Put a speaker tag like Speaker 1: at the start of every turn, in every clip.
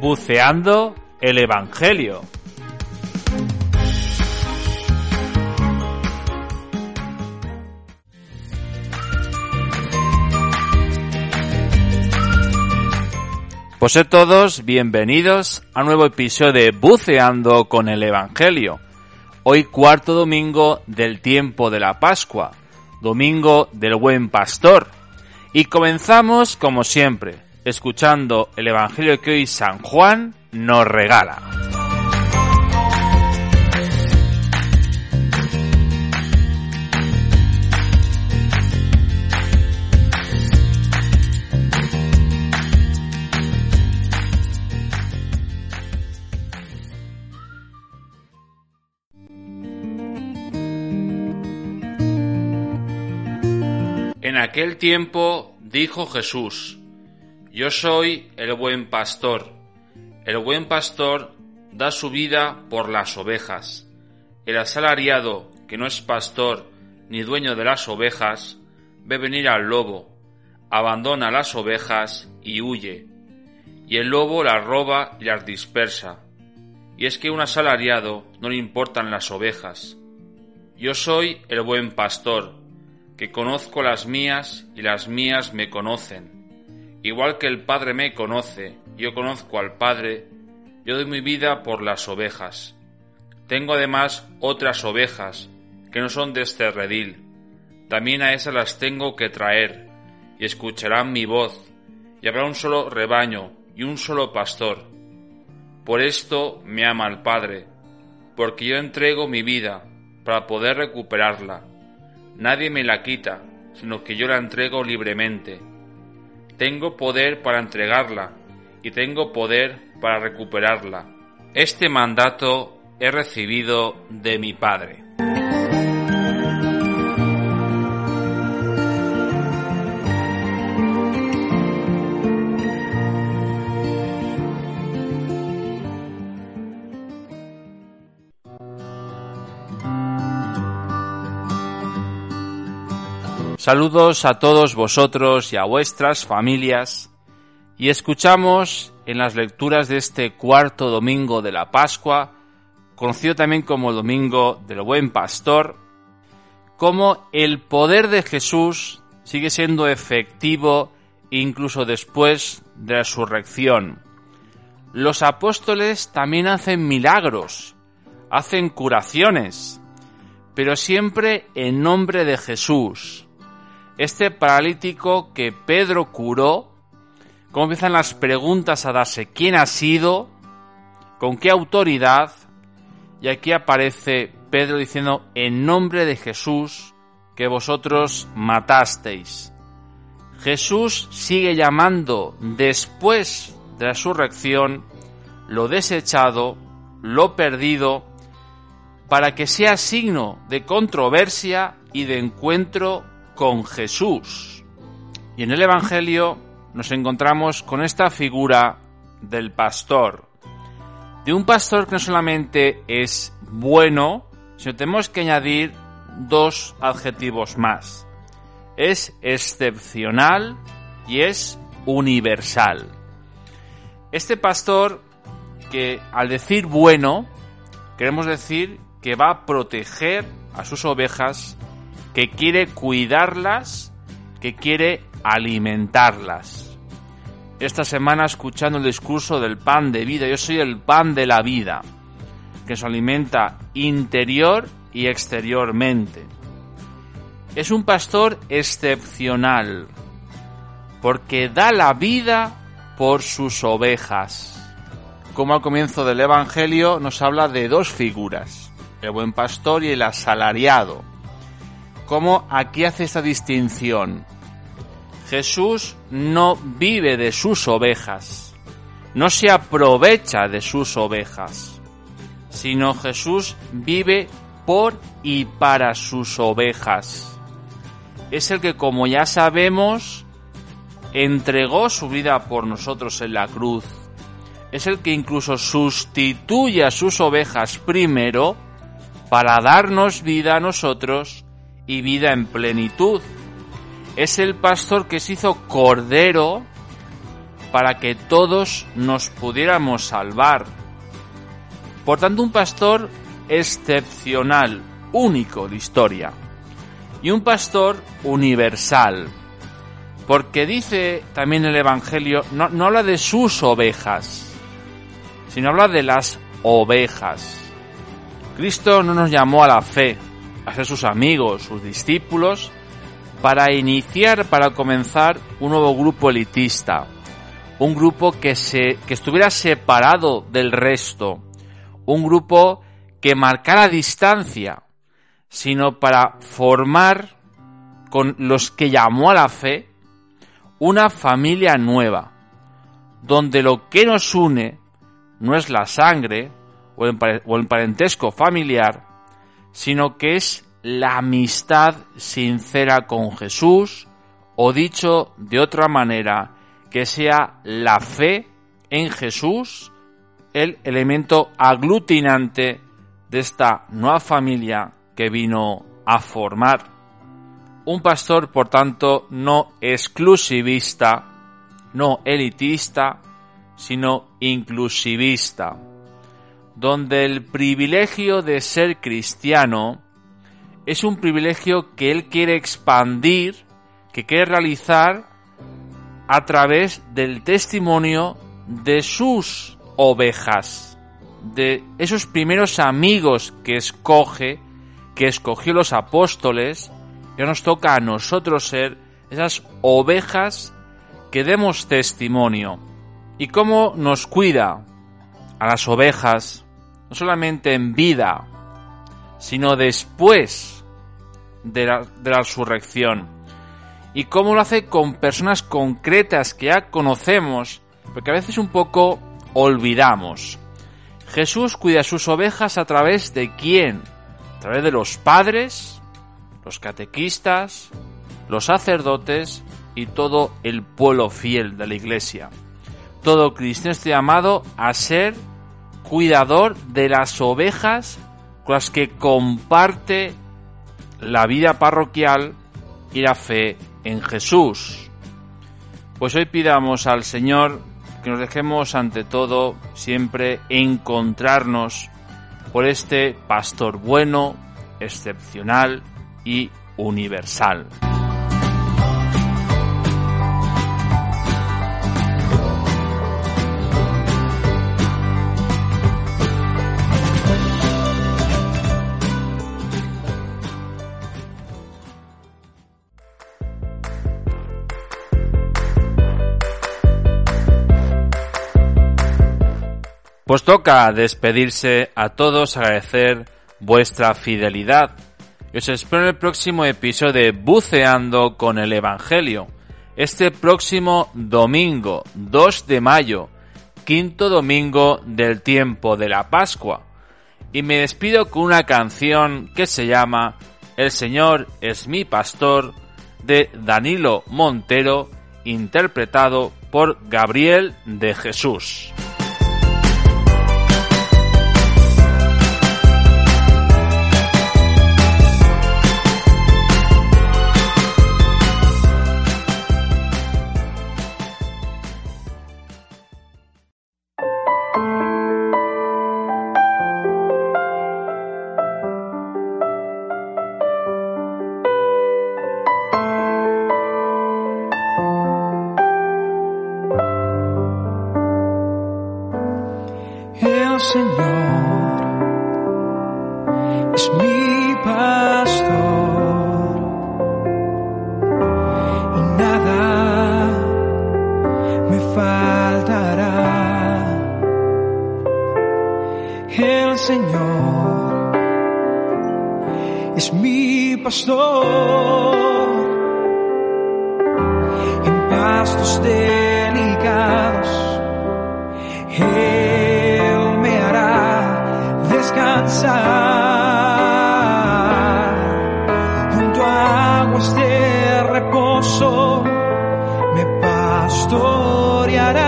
Speaker 1: Buceando el Evangelio. Pues todos bienvenidos a un nuevo episodio de Buceando con el Evangelio. Hoy cuarto domingo del tiempo de la Pascua, domingo del buen pastor. Y comenzamos como siempre, escuchando el Evangelio que hoy San Juan nos regala. En aquel tiempo dijo Jesús, Yo soy el buen pastor. El buen pastor da su vida por las ovejas. El asalariado, que no es pastor ni dueño de las ovejas, ve venir al lobo, abandona las ovejas y huye. Y el lobo las roba y las dispersa. Y es que un asalariado no le importan las ovejas. Yo soy el buen pastor que conozco las mías y las mías me conocen. Igual que el Padre me conoce, yo conozco al Padre, yo doy mi vida por las ovejas. Tengo además otras ovejas que no son de este redil. También a esas las tengo que traer, y escucharán mi voz, y habrá un solo rebaño y un solo pastor. Por esto me ama el Padre, porque yo entrego mi vida para poder recuperarla. Nadie me la quita, sino que yo la entrego libremente. Tengo poder para entregarla y tengo poder para recuperarla. Este mandato he recibido de mi Padre. Saludos a todos vosotros y a vuestras familias y escuchamos en las lecturas de este cuarto domingo de la Pascua, conocido también como Domingo del Buen Pastor, cómo el poder de Jesús sigue siendo efectivo incluso después de la resurrección. Los apóstoles también hacen milagros, hacen curaciones, pero siempre en nombre de Jesús este paralítico que Pedro curó, cómo empiezan las preguntas a darse, ¿quién ha sido? ¿Con qué autoridad? Y aquí aparece Pedro diciendo, en nombre de Jesús, que vosotros matasteis. Jesús sigue llamando después de la resurrección lo desechado, lo perdido, para que sea signo de controversia y de encuentro con Jesús. Y en el Evangelio nos encontramos con esta figura del pastor. De un pastor que no solamente es bueno, sino tenemos que añadir dos adjetivos más. Es excepcional y es universal. Este pastor que al decir bueno, queremos decir que va a proteger a sus ovejas que quiere cuidarlas, que quiere alimentarlas. Esta semana escuchando el discurso del pan de vida, yo soy el pan de la vida, que se alimenta interior y exteriormente. Es un pastor excepcional, porque da la vida por sus ovejas. Como al comienzo del Evangelio nos habla de dos figuras, el buen pastor y el asalariado cómo aquí hace esta distinción. Jesús no vive de sus ovejas, no se aprovecha de sus ovejas, sino Jesús vive por y para sus ovejas. Es el que, como ya sabemos, entregó su vida por nosotros en la cruz. Es el que incluso sustituye a sus ovejas primero para darnos vida a nosotros y vida en plenitud. Es el pastor que se hizo cordero para que todos nos pudiéramos salvar. Por tanto, un pastor excepcional, único de historia. Y un pastor universal. Porque dice también el Evangelio, no, no habla de sus ovejas, sino habla de las ovejas. Cristo no nos llamó a la fe, a ser sus amigos, sus discípulos, para iniciar, para comenzar un nuevo grupo elitista, un grupo que, se, que estuviera separado del resto, un grupo que marcara distancia, sino para formar con los que llamó a la fe una familia nueva, donde lo que nos une no es la sangre o el parentesco familiar, sino que es la amistad sincera con Jesús, o dicho de otra manera, que sea la fe en Jesús el elemento aglutinante de esta nueva familia que vino a formar. Un pastor, por tanto, no exclusivista, no elitista, sino inclusivista, donde el privilegio de ser cristiano es un privilegio que él quiere expandir, que quiere realizar a través del testimonio de sus ovejas de esos primeros amigos que escoge, que escogió los apóstoles, ya nos toca a nosotros ser esas ovejas que demos testimonio. ¿Y cómo nos cuida a las ovejas, no solamente en vida, sino después de la, de la resurrección? ¿Y cómo lo hace con personas concretas que ya conocemos, porque a veces un poco olvidamos? Jesús cuida sus ovejas a través de quién? A través de los padres, los catequistas, los sacerdotes y todo el pueblo fiel de la iglesia. Todo cristiano está llamado a ser cuidador de las ovejas con las que comparte la vida parroquial y la fe en Jesús. Pues hoy pidamos al Señor que nos dejemos ante todo siempre encontrarnos por este pastor bueno, excepcional y universal. Pues toca despedirse a todos, agradecer vuestra fidelidad. Y os espero en el próximo episodio de Buceando con el Evangelio. Este próximo domingo, 2 de mayo, quinto domingo del tiempo de la Pascua. Y me despido con una canción que se llama El Señor es mi pastor de Danilo Montero, interpretado por Gabriel de Jesús. Señor.
Speaker 2: Es mi pastor. Y nada me faltará. El Señor es mi pastor. En pastos delicados Yada.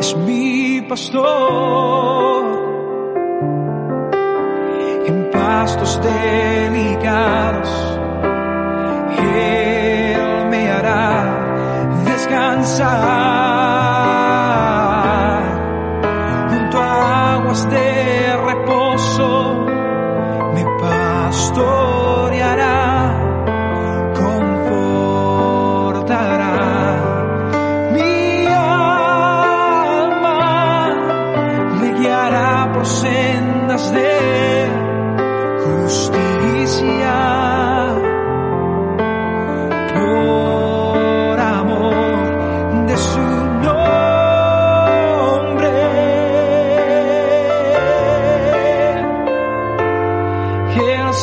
Speaker 2: es mi pastor. En pastos delicados, Él me hará descansar.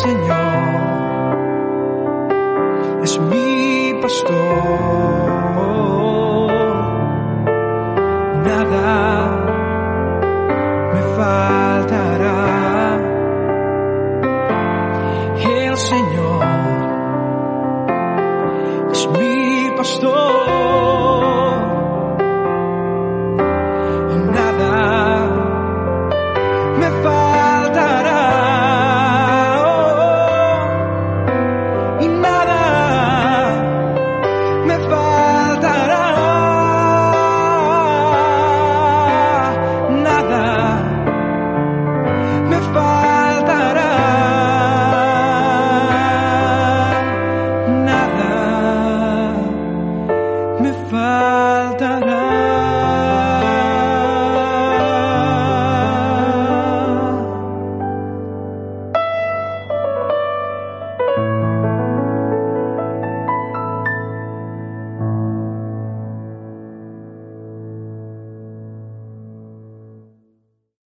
Speaker 2: Señor es mi pastor.